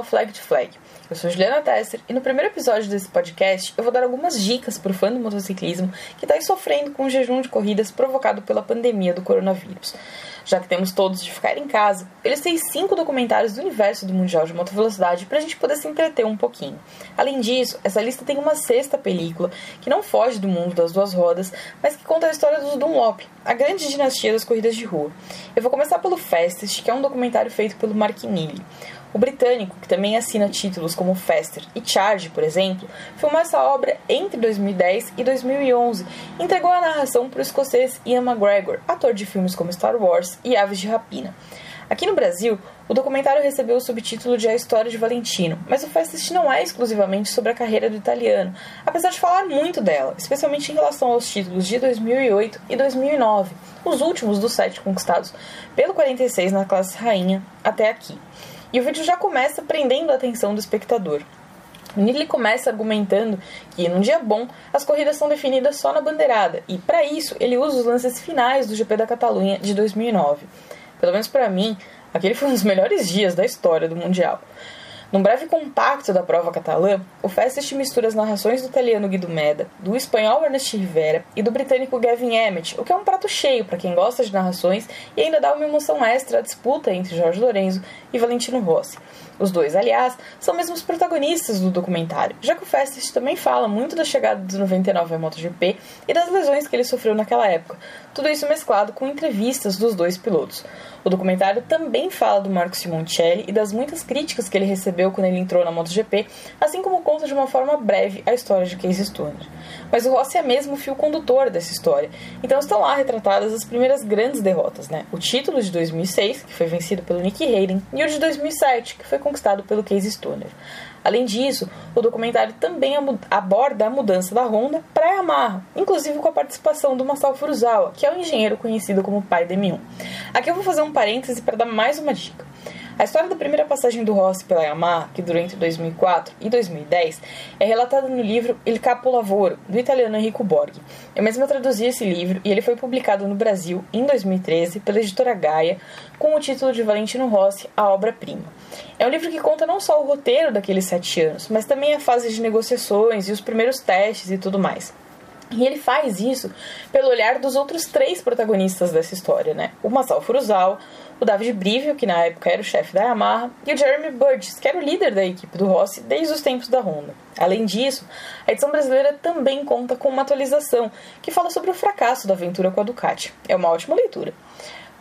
ao Flag to Flag. Eu sou Juliana Tesser e no primeiro episódio desse podcast eu vou dar algumas dicas para o fã do motociclismo que está sofrendo com o jejum de corridas provocado pela pandemia do coronavírus. Já que temos todos de ficar em casa, eu listei cinco documentários do universo do Mundial de Moto Velocidade para a gente poder se entreter um pouquinho. Além disso, essa lista tem uma sexta película que não foge do mundo das duas rodas, mas que conta a história dos Dunlop, a grande dinastia das corridas de rua. Eu vou começar pelo Fastest, que é um documentário feito pelo Mark Neely. O britânico, que também assina títulos como Faster e Charge, por exemplo, filmou essa obra entre 2010 e 2011 e entregou a narração para o escocês Ian McGregor, ator de filmes como Star Wars e Aves de Rapina. Aqui no Brasil, o documentário recebeu o subtítulo de A História de Valentino, mas o Fastest não é exclusivamente sobre a carreira do italiano, apesar de falar muito dela, especialmente em relação aos títulos de 2008 e 2009, os últimos dos sete conquistados pelo 46 na classe rainha até aqui. E o vídeo já começa prendendo a atenção do espectador. Nele começa argumentando que, num dia bom, as corridas são definidas só na bandeirada, e para isso ele usa os lances finais do GP da Catalunha de 2009. Pelo menos para mim, aquele foi um dos melhores dias da história do Mundial. Num breve compacto da prova catalã, o Festest mistura as narrações do italiano Guido Meda, do espanhol Ernest Rivera e do britânico Gavin Emmett, o que é um prato cheio para quem gosta de narrações e ainda dá uma emoção extra à disputa entre Jorge Lorenzo e Valentino Rossi. Os dois, aliás, são mesmo os protagonistas do documentário, já que o Festest também fala muito da chegada do 99 à MotoGP e das lesões que ele sofreu naquela época, tudo isso mesclado com entrevistas dos dois pilotos. O documentário também fala do Marco Simoncelli e das muitas críticas que ele recebeu quando ele entrou na MotoGP, assim como conta de uma forma breve a história de Casey Stoner. Mas o Rossi é mesmo o fio condutor dessa história, então estão lá retratadas as primeiras grandes derrotas, né? O título de 2006, que foi vencido pelo Nick Hayden, e o de 2007, que foi conquistado pelo Casey Stoner. Além disso, o documentário também aborda a mudança da Honda para a Yamaha, inclusive com a participação do Masao Furuzawa, que é o um engenheiro conhecido como pai de M1. Aqui eu vou fazer um parêntese para dar mais uma dica. A história da primeira passagem do Rossi pela Yamaha, que durou entre 2004 e 2010, é relatada no livro Il Capo Lavoro, do italiano Enrico Borghi. Eu mesma traduzi esse livro e ele foi publicado no Brasil em 2013 pela editora Gaia, com o título de Valentino Rossi, A Obra-Prima. É um livro que conta não só o roteiro daqueles sete anos, mas também a fase de negociações e os primeiros testes e tudo mais. E ele faz isso pelo olhar dos outros três protagonistas dessa história, né? O Masao Furuzawa, o David Brivio, que na época era o chefe da Yamaha, e o Jeremy Burgess, que era o líder da equipe do Rossi desde os tempos da Honda. Além disso, a edição brasileira também conta com uma atualização que fala sobre o fracasso da aventura com a Ducati. É uma ótima leitura.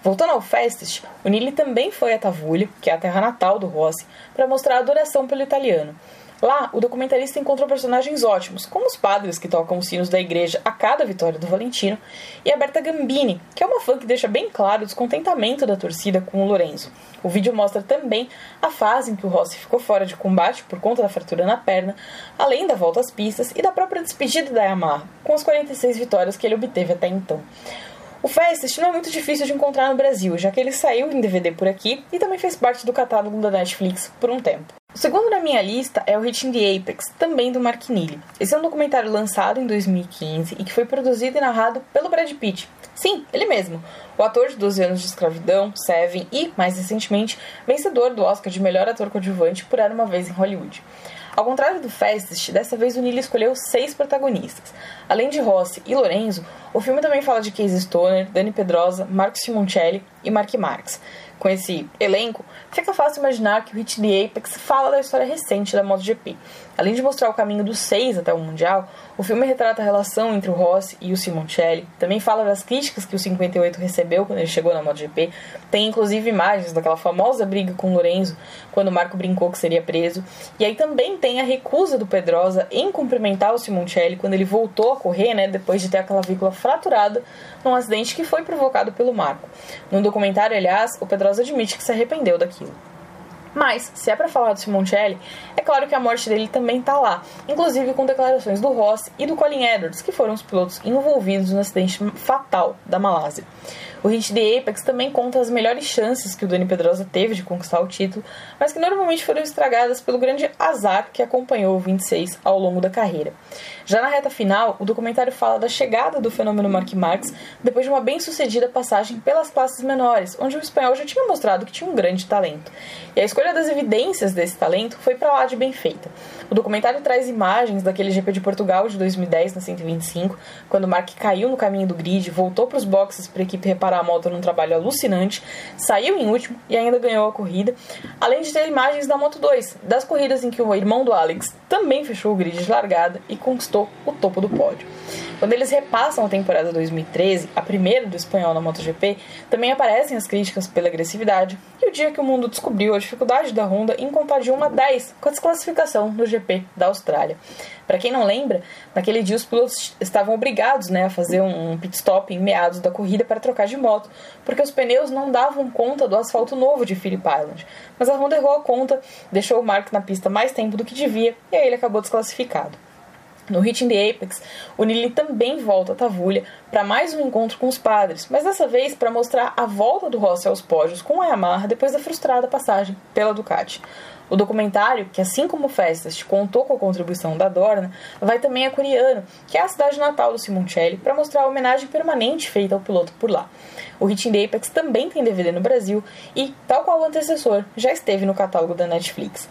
Voltando ao Festest, o Nili também foi a Tavulli, que é a terra natal do Rossi, para mostrar a adoração pelo italiano. Lá, o documentarista encontrou personagens ótimos, como os padres que tocam os sinos da igreja a cada vitória do Valentino, e a Berta Gambini, que é uma fã que deixa bem claro o descontentamento da torcida com o Lorenzo. O vídeo mostra também a fase em que o Rossi ficou fora de combate por conta da fratura na perna, além da volta às pistas e da própria despedida da Yamaha, com as 46 vitórias que ele obteve até então. O Festest não é muito difícil de encontrar no Brasil, já que ele saiu em DVD por aqui e também fez parte do catálogo da Netflix por um tempo. O segundo na minha lista é o Hitting the Apex, também do Mark Neely. Esse é um documentário lançado em 2015 e que foi produzido e narrado pelo Brad Pitt. Sim, ele mesmo. O ator de 12 anos de escravidão, Seven e, mais recentemente, vencedor do Oscar de melhor ator coadjuvante por Era Uma Vez em Hollywood. Ao contrário do Festest, dessa vez o Neely escolheu seis protagonistas. Além de Rossi e Lorenzo, o filme também fala de Casey Stoner, Dani Pedrosa, Marco Simoncelli e Mark Marx com esse elenco, fica fácil imaginar que o Hit the Apex fala da história recente da MotoGP. Além de mostrar o caminho dos seis até o Mundial, o filme retrata a relação entre o Rossi e o Simoncelli. Também fala das críticas que o 58 recebeu quando ele chegou na MotoGP. Tem inclusive imagens daquela famosa briga com Lorenzo, quando Marco brincou que seria preso. E aí também tem a recusa do Pedrosa em cumprimentar o Simoncelli quando ele voltou a correr, né, depois de ter a clavícula fraturada num acidente que foi provocado pelo Marco. No documentário, aliás, o Pedrosa admite que se arrependeu daquilo. Mas, se é para falar do Simoncelli, é claro que a morte dele também tá lá, inclusive com declarações do Ross e do Colin Edwards, que foram os pilotos envolvidos no acidente fatal da Malásia. O hit The Apex também conta as melhores chances que o Dani Pedrosa teve de conquistar o título, mas que normalmente foram estragadas pelo grande azar que acompanhou o 26 ao longo da carreira. Já na reta final, o documentário fala da chegada do fenômeno Mark Marx depois de uma bem-sucedida passagem pelas classes menores, onde o espanhol já tinha mostrado que tinha um grande talento. E a escolha das evidências desse talento foi para lá de bem feita. O documentário traz imagens daquele GP de Portugal de 2010 na 125, quando Mark caiu no caminho do grid, voltou para os boxes para a equipe reparar a moto num trabalho alucinante, saiu em último e ainda ganhou a corrida, além de ter imagens da Moto 2, das corridas em que o irmão do Alex também fechou o grid de largada e conquistou o topo do pódio. Quando eles repassam a temporada 2013, a primeira do espanhol na MotoGP, também aparecem as críticas pela agressividade e o dia que o mundo descobriu a dificuldade da Honda em contar de 1 a 10 com a desclassificação do GP da Austrália. Para quem não lembra, naquele dia os pilotos estavam obrigados né, a fazer um pit stop em meados da corrida para trocar de moto, porque os pneus não davam conta do asfalto novo de Phillip Island. Mas a Honda errou a conta, deixou o Mark na pista mais tempo do que devia e aí ele acabou desclassificado. No Hit in the Apex, o Nili também volta a Tavulha para mais um encontro com os padres, mas dessa vez para mostrar a volta do Rossi aos pódios com a Yamaha depois da frustrada passagem pela Ducati. O documentário, que assim como Festas contou com a contribuição da Dorna, vai também a Coriano, que é a cidade natal do Simoncelli, para mostrar a homenagem permanente feita ao piloto por lá. O Hit in the Apex também tem DVD no Brasil e, tal qual o antecessor, já esteve no catálogo da Netflix.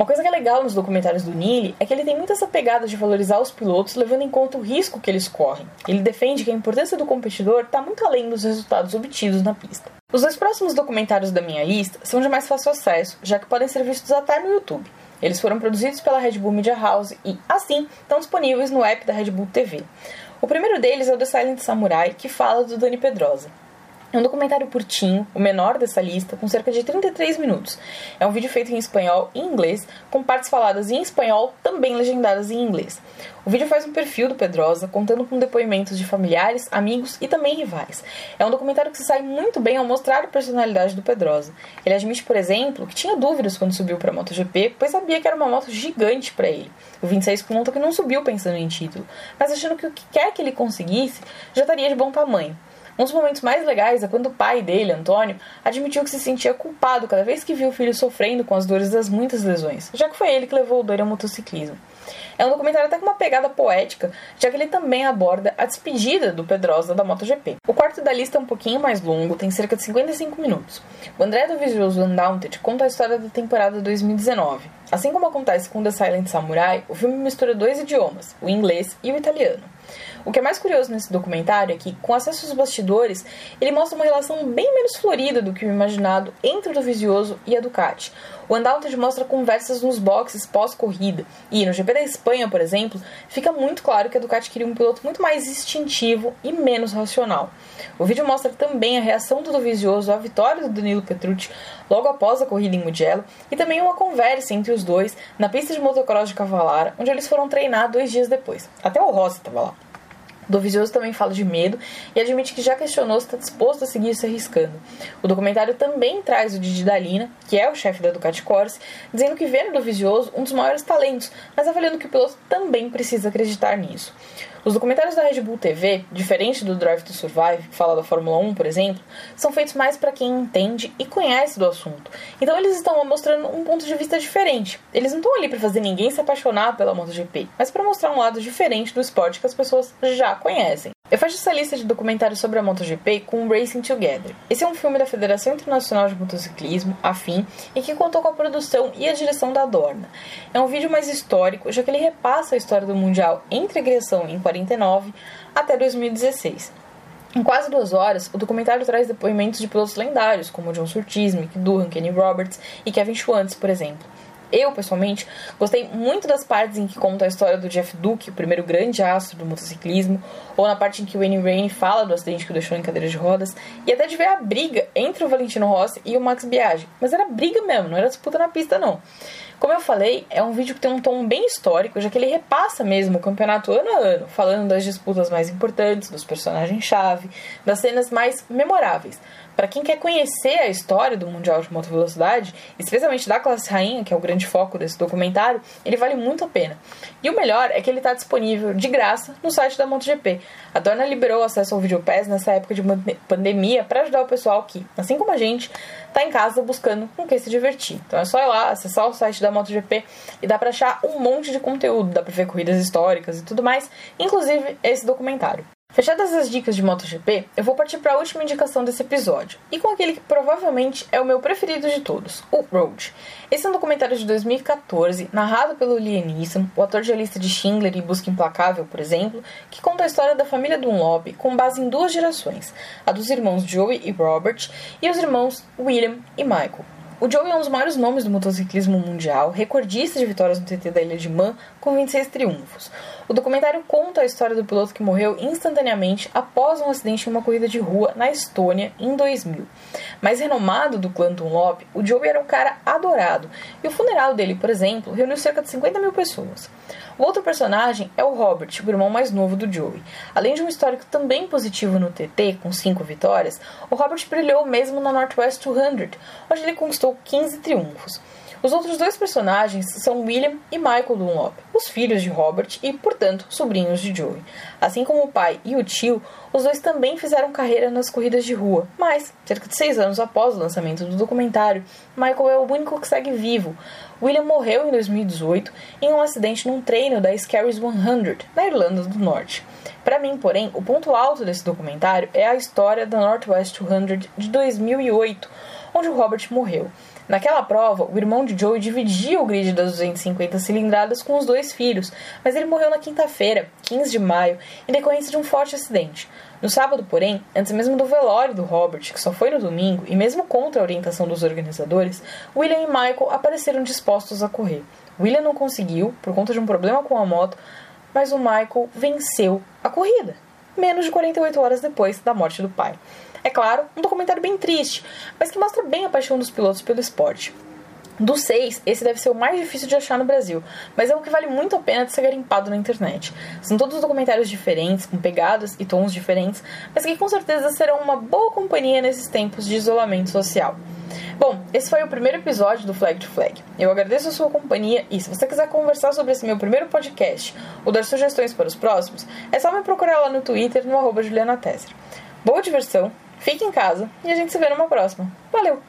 Uma coisa que é legal nos documentários do Nili é que ele tem muito essa pegada de valorizar os pilotos levando em conta o risco que eles correm. Ele defende que a importância do competidor está muito além dos resultados obtidos na pista. Os dois próximos documentários da minha lista são de mais fácil acesso, já que podem ser vistos até no YouTube. Eles foram produzidos pela Red Bull Media House e, assim, estão disponíveis no app da Red Bull TV. O primeiro deles é o The Silent Samurai, que fala do Dani Pedrosa. É um documentário curtinho, o menor dessa lista, com cerca de 33 minutos. É um vídeo feito em espanhol e inglês, com partes faladas em espanhol, também legendadas em inglês. O vídeo faz um perfil do Pedrosa, contando com depoimentos de familiares, amigos e também rivais. É um documentário que se sai muito bem ao mostrar a personalidade do Pedrosa. Ele admite, por exemplo, que tinha dúvidas quando subiu para a MotoGP, pois sabia que era uma moto gigante para ele. O 26 conta que não subiu pensando em título, mas achando que o que quer que ele conseguisse já estaria de bom tamanho. Um dos momentos mais legais é quando o pai dele, Antônio, admitiu que se sentia culpado cada vez que viu o filho sofrendo com as dores das muitas lesões, já que foi ele que levou o Dori ao motociclismo. É um documentário até com uma pegada poética, já que ele também aborda a despedida do Pedrosa da MotoGP. O quarto da lista é um pouquinho mais longo, tem cerca de 55 minutos. O André do Visuoso Undaunted conta a história da temporada 2019. Assim como acontece com The Silent Samurai, o filme mistura dois idiomas, o inglês e o italiano. O que é mais curioso nesse documentário é que, com acesso aos bastidores, ele mostra uma relação bem menos florida do que o imaginado entre o Dovizioso e a Ducati. O Undaunted mostra conversas nos boxes pós-corrida, e no GP da Espanha, por exemplo, fica muito claro que a Ducati queria um piloto muito mais instintivo e menos racional. O vídeo mostra também a reação do Dovizioso à vitória do Danilo Petrucci logo após a corrida em Mugello, e também uma conversa entre os dois na pista de motocross de Cavalara, onde eles foram treinar dois dias depois. Até o Rossi estava lá. Dovizioso também fala de medo e admite que já questionou se está disposto a seguir se arriscando. O documentário também traz o Didi Dalina, que é o chefe da Ducati Corse, dizendo que vê no Dovizioso um dos maiores talentos, mas avaliando que o piloto também precisa acreditar nisso. Os documentários da Red Bull TV, diferente do Drive to Survive, que fala da Fórmula 1, por exemplo, são feitos mais para quem entende e conhece do assunto. Então eles estão mostrando um ponto de vista diferente. Eles não estão ali para fazer ninguém se apaixonar pela MotoGP, mas para mostrar um lado diferente do esporte que as pessoas já conhecem. Eu fecho essa lista de documentários sobre a MotoGP com Racing Together. Esse é um filme da Federação Internacional de Motociclismo, a FIM, e que contou com a produção e a direção da Dorna. É um vídeo mais histórico, já que ele repassa a história do Mundial entre a criação em 49 até 2016. Em quase duas horas, o documentário traz depoimentos de pilotos lendários, como John Surtees, Mick Durham, Kenny Roberts e Kevin Schwantz, por exemplo. Eu, pessoalmente, gostei muito das partes em que conta a história do Jeff Duke, o primeiro grande astro do motociclismo, ou na parte em que o Wayne Rainey fala do acidente que o deixou em cadeira de rodas, e até de ver a briga entre o Valentino Rossi e o Max Biaggi. Mas era briga mesmo, não era disputa na pista, não. Como eu falei, é um vídeo que tem um tom bem histórico, já que ele repassa mesmo o campeonato ano a ano, falando das disputas mais importantes, dos personagens-chave, das cenas mais memoráveis. Para quem quer conhecer a história do Mundial de Moto Velocidade, especialmente da classe rainha, que é o grande foco desse documentário, ele vale muito a pena. E o melhor é que ele está disponível de graça no site da MotoGP. A Dorna liberou acesso ao Videopass nessa época de pandemia para ajudar o pessoal que, assim como a gente, está em casa buscando com que se divertir. Então é só ir lá, acessar o site da MotoGP e dá para achar um monte de conteúdo, dá para ver corridas históricas e tudo mais, inclusive esse documentário. Fechadas as dicas de MotoGP, eu vou partir para a última indicação desse episódio, e com aquele que provavelmente é o meu preferido de todos, o Road. Esse é um documentário de 2014, narrado pelo Liam Neeson, o ator de A Lista de Schindler e Busca Implacável, por exemplo, que conta a história da família Dunlop com base em duas gerações, a dos irmãos Joey e Robert e os irmãos William e Michael. O Joey é um dos maiores nomes do motociclismo mundial, recordista de vitórias no TT da Ilha de Man, com 26 triunfos. O documentário conta a história do piloto que morreu instantaneamente após um acidente em uma corrida de rua na Estônia em 2000. Mais renomado do clã Dunlop, o Joey era um cara adorado, e o funeral dele, por exemplo, reuniu cerca de 50 mil pessoas. O outro personagem é o Robert, o irmão mais novo do Joey. Além de um histórico também positivo no TT, com 5 vitórias, o Robert brilhou mesmo na Northwest 200, onde ele conquistou 15 triunfos. Os outros dois personagens são William e Michael Dunlop, os filhos de Robert e, portanto, sobrinhos de Joey. Assim como o pai e o tio, os dois também fizeram carreira nas corridas de rua, mas, cerca de seis anos após o lançamento do documentário, Michael é o único que segue vivo. William morreu em 2018 em um acidente num treino da Scaries 100, na Irlanda do Norte. Para mim, porém, o ponto alto desse documentário é a história da Northwest 200 de 2008, onde o Robert morreu. Naquela prova, o irmão de Joey dividia o grid das 250 cilindradas com os dois filhos, mas ele morreu na quinta-feira, 15 de maio, em decorrência de um forte acidente. No sábado, porém, antes mesmo do velório do Robert, que só foi no domingo, e mesmo contra a orientação dos organizadores, William e Michael apareceram dispostos a correr. William não conseguiu, por conta de um problema com a moto, mas o Michael venceu a corrida, menos de 48 horas depois da morte do pai. É claro, um documentário bem triste, mas que mostra bem a paixão dos pilotos pelo esporte. Dos seis, esse deve ser o mais difícil de achar no Brasil, mas é um que vale muito a pena de ser garimpado na internet. São todos documentários diferentes, com pegadas e tons diferentes, mas que com certeza serão uma boa companhia nesses tempos de isolamento social. Bom, esse foi o primeiro episódio do Flag to Flag. Eu agradeço a sua companhia e se você quiser conversar sobre esse meu primeiro podcast ou dar sugestões para os próximos, é só me procurar lá no Twitter no arroba Juliana Tesser. Boa diversão, fique em casa e a gente se vê numa próxima. Valeu!